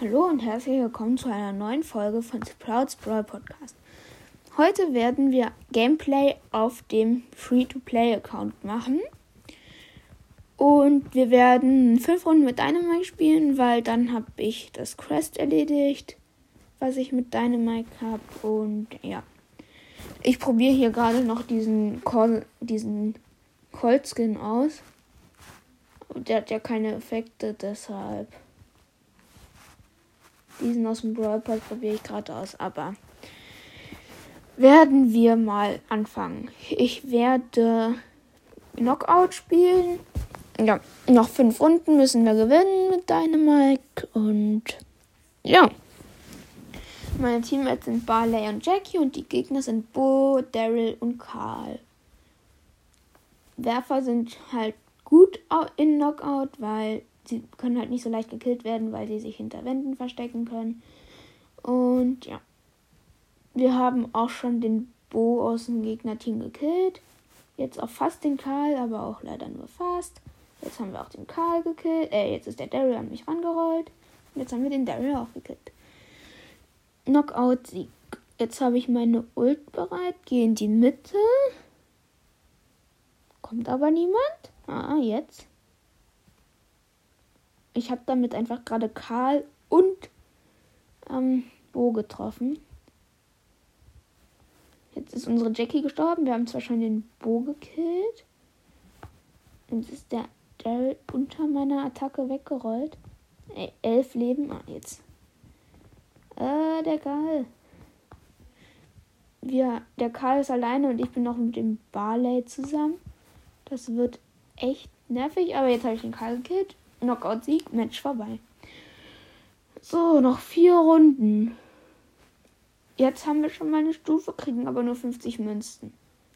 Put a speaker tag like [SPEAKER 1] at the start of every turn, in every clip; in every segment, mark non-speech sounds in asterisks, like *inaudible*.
[SPEAKER 1] Hallo und herzlich willkommen zu einer neuen Folge von Sprouts Brawl Podcast. Heute werden wir Gameplay auf dem Free-to-Play-Account machen. Und wir werden fünf Runden mit Dynamite spielen, weil dann habe ich das Quest erledigt, was ich mit Dynamite habe. Und ja, ich probiere hier gerade noch diesen Col diesen Colt Skin aus. Der hat ja keine Effekte, deshalb. Diesen aus dem Brawl Pass probiere ich gerade aus, aber werden wir mal anfangen. Ich werde Knockout spielen. Ja, noch fünf Runden müssen wir gewinnen mit Dynamite und ja. Meine Teammates sind Barley und Jackie und die Gegner sind Bo, Daryl und Karl. Werfer sind halt gut in Knockout, weil sie können halt nicht so leicht gekillt werden, weil sie sich hinter Wänden verstecken können. Und ja. Wir haben auch schon den Bo aus dem Gegnerteam gekillt. Jetzt auch fast den Karl, aber auch leider nur fast. Jetzt haben wir auch den Karl gekillt. Äh, jetzt ist der Daryl an mich rangerollt. Und jetzt haben wir den Daryl auch gekillt. Knockout-Sieg. Jetzt habe ich meine Ult bereit. Gehe in die Mitte. Kommt aber niemand. Ah, jetzt. Ich habe damit einfach gerade Karl und ähm, Bo getroffen. Jetzt ist unsere Jackie gestorben. Wir haben zwar schon den Bo gekillt. Jetzt ist der Daryl unter meiner Attacke weggerollt. Ey, elf Leben. Ah, jetzt. Äh, der Karl. Wir, der Karl ist alleine und ich bin noch mit dem Barley zusammen. Das wird echt nervig, aber jetzt habe ich den Karl gekillt. Knockout-Sieg, Match vorbei. So, noch vier Runden. Jetzt haben wir schon mal eine Stufe, kriegen aber nur 50 Münzen.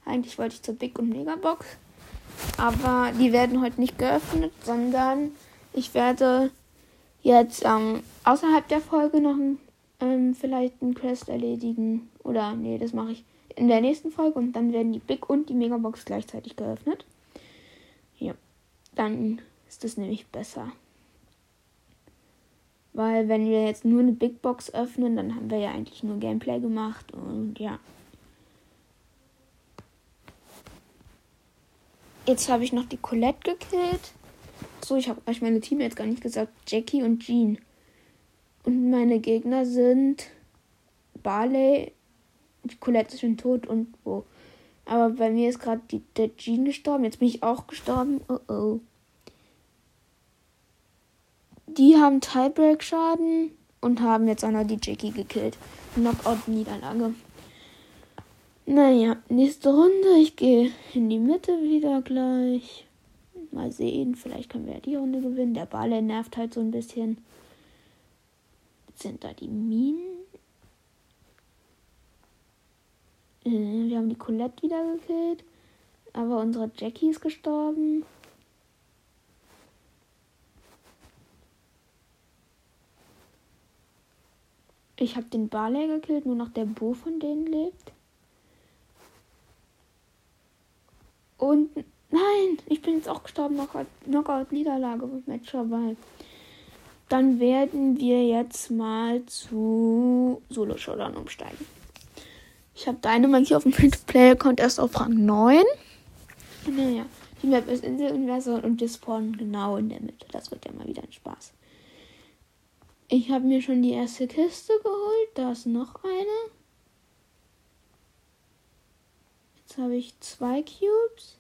[SPEAKER 1] Eigentlich wollte ich zur Big und Megabox. Aber die werden heute nicht geöffnet, sondern ich werde jetzt ähm, außerhalb der Folge noch ein, ähm, vielleicht einen Quest erledigen. Oder nee, das mache ich in der nächsten Folge und dann werden die Big und die Megabox gleichzeitig geöffnet. Ja, dann ist das nämlich besser. Weil wenn wir jetzt nur eine Big Box öffnen, dann haben wir ja eigentlich nur Gameplay gemacht und ja. Jetzt habe ich noch die Colette gekillt. So, ich habe euch meine Teammates gar nicht gesagt. Jackie und Jean. Und meine Gegner sind Barley. Die Colette ist schon tot und wo. Aber bei mir ist gerade der Jean gestorben. Jetzt bin ich auch gestorben. Oh oh. Die haben Tiebreak-Schaden und haben jetzt auch noch die Jackie gekillt. Knockout-Niederlage. Naja, nächste Runde. Ich gehe in die Mitte wieder gleich. Mal sehen, vielleicht können wir ja die Runde gewinnen. Der Ball nervt halt so ein bisschen. Sind da die Minen. Äh, wir haben die Colette wieder gekillt. Aber unsere Jackie ist gestorben. Ich habe den Barley gekillt, nur noch der Bo von denen lebt. Und nein, ich bin jetzt auch gestorben. Knockout-Niederlage mit Match vorbei. Dann werden wir jetzt mal zu Solo Showdown umsteigen. Ich habe Dynamite hier auf dem Free-to-Play-Account erst auf Rang 9. Naja, die Map ist Inselinversor und wir spawnen genau in der Mitte. Das wird ja mal wieder ein Spaß. Ich habe mir schon die erste Kiste geholt. Da ist noch eine. Jetzt habe ich zwei Cubes.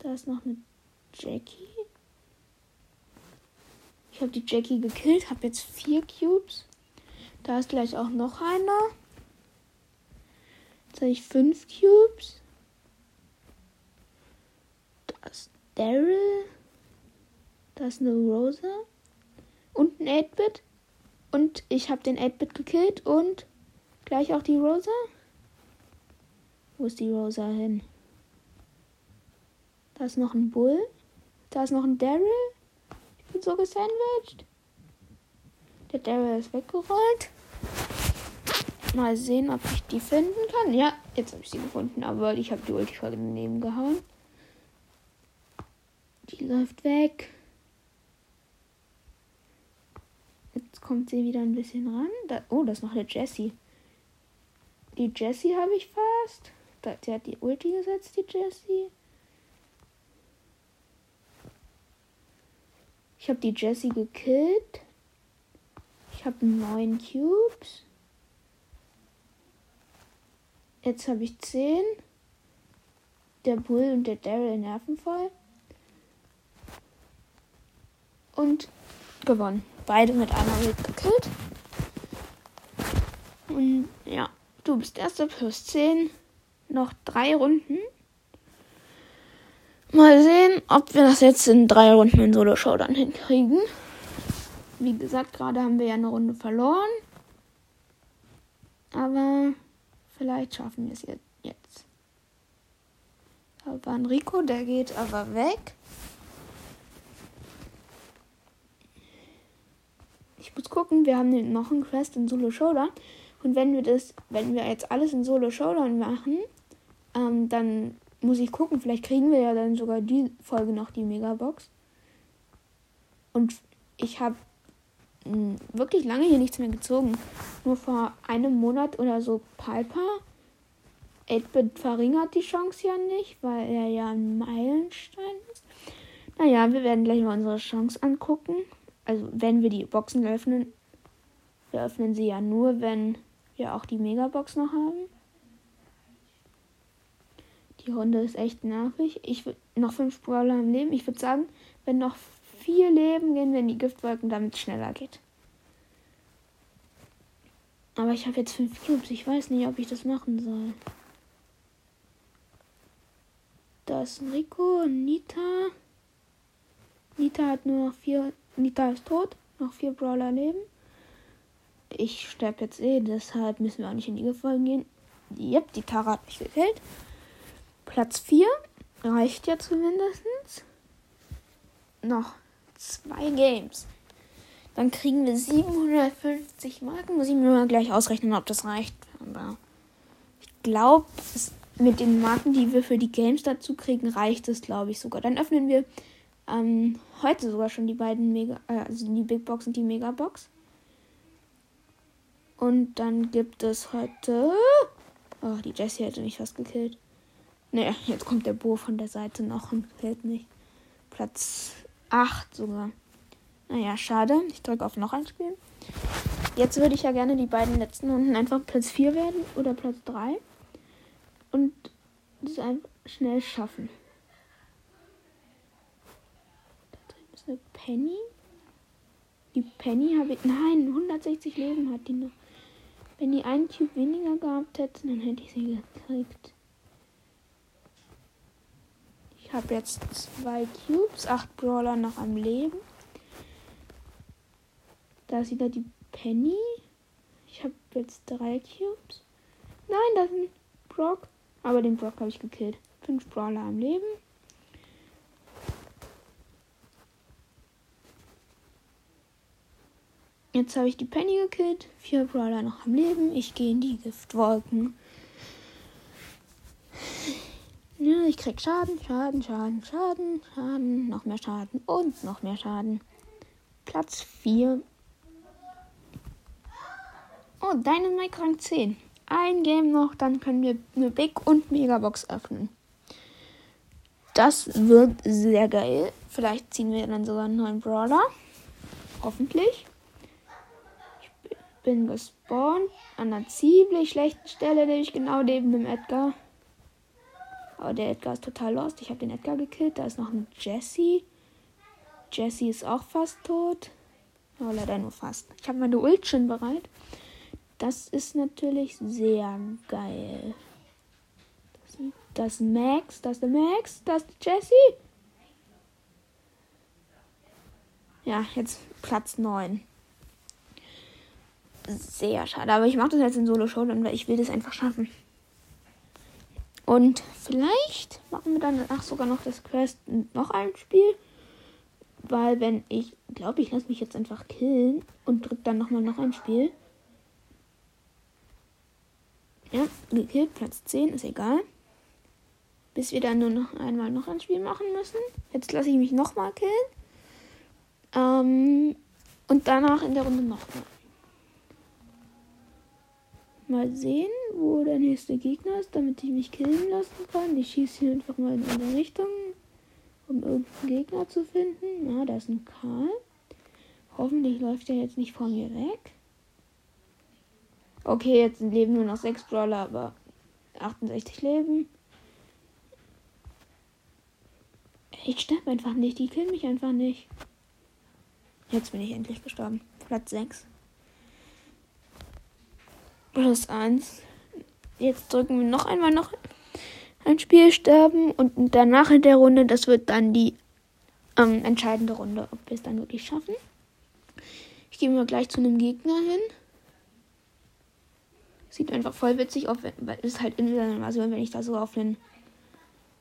[SPEAKER 1] Da ist noch eine Jackie. Ich habe die Jackie gekillt, habe jetzt vier Cubes. Da ist gleich auch noch einer. Jetzt habe ich fünf Cubes. Da ist Daryl. Da ist eine Rosa. Und ein 8-Bit. Und ich habe den 8-Bit gekillt und gleich auch die Rosa. Wo ist die Rosa hin? Da ist noch ein Bull. Da ist noch ein Daryl. Ich bin so gesandwiched. Der Daryl ist weggerollt. Mal sehen, ob ich die finden kann. Ja, jetzt habe ich sie gefunden, aber ich habe die Ulti daneben gehauen. Die läuft weg. Kommt sie wieder ein bisschen ran. Da, oh, das ist noch eine Jessie. Die Jessie habe ich fast. Da, die hat die Ulti gesetzt, die Jessie. Ich habe die Jessie gekillt. Ich habe neun Cubes. Jetzt habe ich zehn. Der Bull und der Daryl nerven voll. Und gewonnen. Beide mit einer Hit gekillt. Und ja, du bist erster plus 10. Noch drei Runden. Mal sehen, ob wir das jetzt in drei Runden in Solo-Show dann hinkriegen. Wie gesagt, gerade haben wir ja eine Runde verloren. Aber vielleicht schaffen wir es jetzt. Da war ein Rico, der geht aber weg. Ich muss gucken, wir haben noch einen Quest in Solo Showdown. Und wenn wir das, wenn wir jetzt alles in Solo Showdown machen, ähm, dann muss ich gucken, vielleicht kriegen wir ja dann sogar die Folge noch die Megabox. Und ich habe hm, wirklich lange hier nichts mehr gezogen. Nur vor einem Monat oder so Piper. 8-Bit verringert die Chance ja nicht, weil er ja ein Meilenstein ist. Naja, wir werden gleich mal unsere Chance angucken. Also wenn wir die Boxen öffnen. Wir öffnen sie ja nur, wenn wir auch die Megabox noch haben. Die Runde ist echt nervig. Ich noch fünf Brawler im Leben. Ich würde sagen, wenn noch vier Leben gehen, wenn die Giftwolken damit schneller geht. Aber ich habe jetzt fünf Cubes. Ich weiß nicht, ob ich das machen soll. Da ist Rico, Nita. Nita hat nur noch vier. Nita ist tot. Noch vier Brawler leben. Ich sterbe jetzt eh, deshalb müssen wir auch nicht in die Gefahr gehen. Yep, die Tara hat mich gekillt. Platz 4 reicht ja zumindest. Noch zwei Games. Dann kriegen wir 750 Marken. Muss ich mir mal gleich ausrechnen, ob das reicht. Aber ich glaube, mit den Marken, die wir für die Games dazu kriegen, reicht es, glaube ich, sogar. Dann öffnen wir ähm, heute sogar schon die beiden Mega, äh, also die Big Box und die Mega Box. Und dann gibt es heute. Oh, die Jessie hätte mich fast gekillt. Ne, jetzt kommt der Bo von der Seite noch und fällt nicht. Platz 8 sogar. Naja, schade. Ich drücke auf noch ein Spiel. Jetzt würde ich ja gerne die beiden letzten Runden einfach Platz 4 werden oder Platz 3. Und das einfach schnell schaffen. Da drüben ist eine Penny. Die Penny habe ich. Nein, 160 Leben hat die noch. Wenn die einen Typ weniger gehabt hätte, dann hätte ich sie gekriegt habe jetzt zwei Cubes, acht Brawler noch am Leben. Da ist wieder die Penny. Ich habe jetzt drei Cubes. Nein, das ist ein Brock. Aber den Brock habe ich gekillt. Fünf Brawler am Leben. Jetzt habe ich die Penny gekillt. Vier Brawler noch am Leben. Ich gehe in die Giftwolken. Ja, ich krieg Schaden, Schaden, Schaden, Schaden, Schaden, noch mehr Schaden und noch mehr Schaden. Platz 4. Oh, Dynamite Rang 10. Ein Game noch, dann können wir eine Big und Megabox öffnen. Das wird sehr geil. Vielleicht ziehen wir dann sogar einen neuen Brawler. Hoffentlich. Bin gespawnt an einer ziemlich schlechten Stelle, nämlich genau neben dem Edgar. Aber der Edgar ist total lost. Ich habe den Edgar gekillt. Da ist noch ein Jesse. Jesse ist auch fast tot. Aber leider nur fast. Ich habe meine Ult schon bereit. Das ist natürlich sehr geil. Das, das Max, das ist der Max, das ist Jesse. Ja, jetzt Platz 9. Sehr schade. Aber ich mache das jetzt in Solo-Show, weil ich will das einfach schaffen. Und vielleicht machen wir dann danach sogar noch das Quest noch ein Spiel. Weil wenn ich glaube, ich lasse mich jetzt einfach killen und drücke dann nochmal noch ein Spiel. Ja, gekillt, Platz 10, ist egal. Bis wir dann nur noch einmal noch ein Spiel machen müssen. Jetzt lasse ich mich nochmal killen. Ähm, Und danach in der Runde nochmal. Mal sehen, wo der nächste Gegner ist, damit ich mich killen lassen kann. Ich schieße hier einfach mal in eine Richtung, um irgendeinen Gegner zu finden. Ja, da ist ein Karl. Hoffentlich läuft er jetzt nicht vor mir weg. Okay, jetzt leben nur noch 6 Brawler, aber 68 Leben. Ich sterbe einfach nicht, die killen mich einfach nicht. Jetzt bin ich endlich gestorben. Platz 6. Plus 1. Jetzt drücken wir noch einmal noch ein Spiel sterben und danach in der Runde, das wird dann die ähm, entscheidende Runde, ob wir es dann wirklich schaffen. Ich gehe mal gleich zu einem Gegner hin. Sieht einfach voll witzig aus, weil es halt in der Invasion, wenn ich da so auf den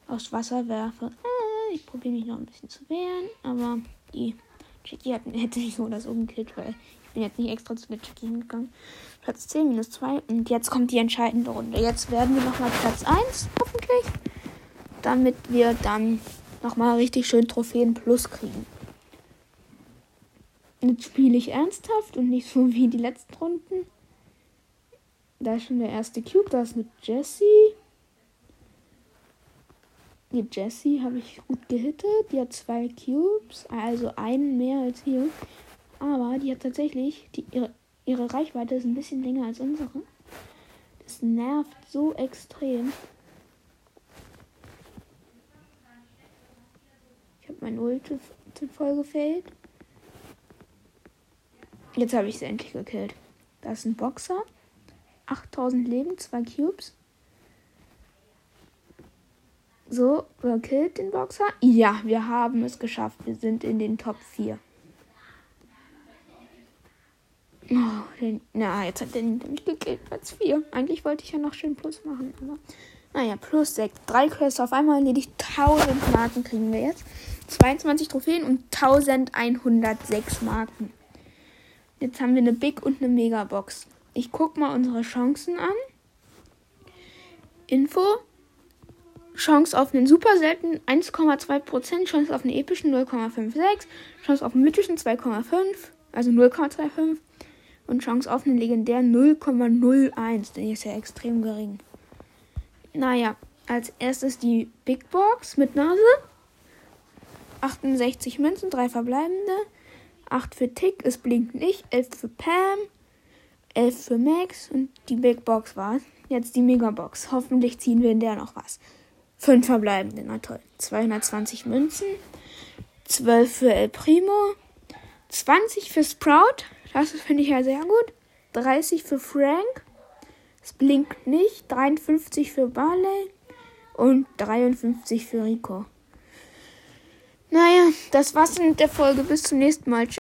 [SPEAKER 1] aufs Wasser werfe. Ah, ich probiere mich noch ein bisschen zu wehren, aber die Chicky hätte sich so oder so gekillt, weil bin jetzt nicht extra zu der Chicky hingegangen. Platz 10 minus 2 und jetzt kommt die entscheidende Runde. Jetzt werden wir nochmal Platz 1, hoffentlich, damit wir dann nochmal richtig schön Trophäen plus kriegen. Jetzt spiele ich ernsthaft und nicht so *laughs* wie die letzten Runden. Da ist schon der erste Cube. Da ist mit Jessie. Die Jessie habe ich gut gehittet. Die hat zwei Cubes. Also einen mehr als hier. Aber die hat tatsächlich. Die, ihre, ihre Reichweite ist ein bisschen länger als unsere. Das nervt so extrem. Ich habe mein Ult voll gefällt. Jetzt habe ich sie endlich gekillt. Da ist ein Boxer. 8000 Leben, zwei Cubes. So, wer killt den Boxer? Ja, wir haben es geschafft. Wir sind in den Top 4. Oh, den, na, jetzt hat der mich gekillt. Platz 4. Eigentlich wollte ich ja noch schön Plus machen, aber. Naja, plus 6. Drei Quests auf einmal erledigt. 1000 Marken kriegen wir jetzt. 22 Trophäen und 1106 Marken. Jetzt haben wir eine Big und eine Megabox. Ich gucke mal unsere Chancen an. Info. Chance auf einen super seltenen 1,2%, Chance auf einen epischen 0,56, Chance auf einen mythischen 2,5, also 0,25 und Chance auf einen legendären 0,01. Der ist ja extrem gering. Naja, als erstes die Big Box mit Nase. 68 Münzen, 3 verbleibende. 8 für Tick, es blinkt nicht. 11 für Pam, 11 für Max und die Big Box war Jetzt die Megabox. Hoffentlich ziehen wir in der noch was. 5 verbleibende, na toll. 220 Münzen. 12 für El Primo. 20 für Sprout. Das finde ich ja sehr gut. 30 für Frank. Es blinkt nicht. 53 für Barley. Und 53 für Rico. Naja, das war's mit der Folge. Bis zum nächsten Mal.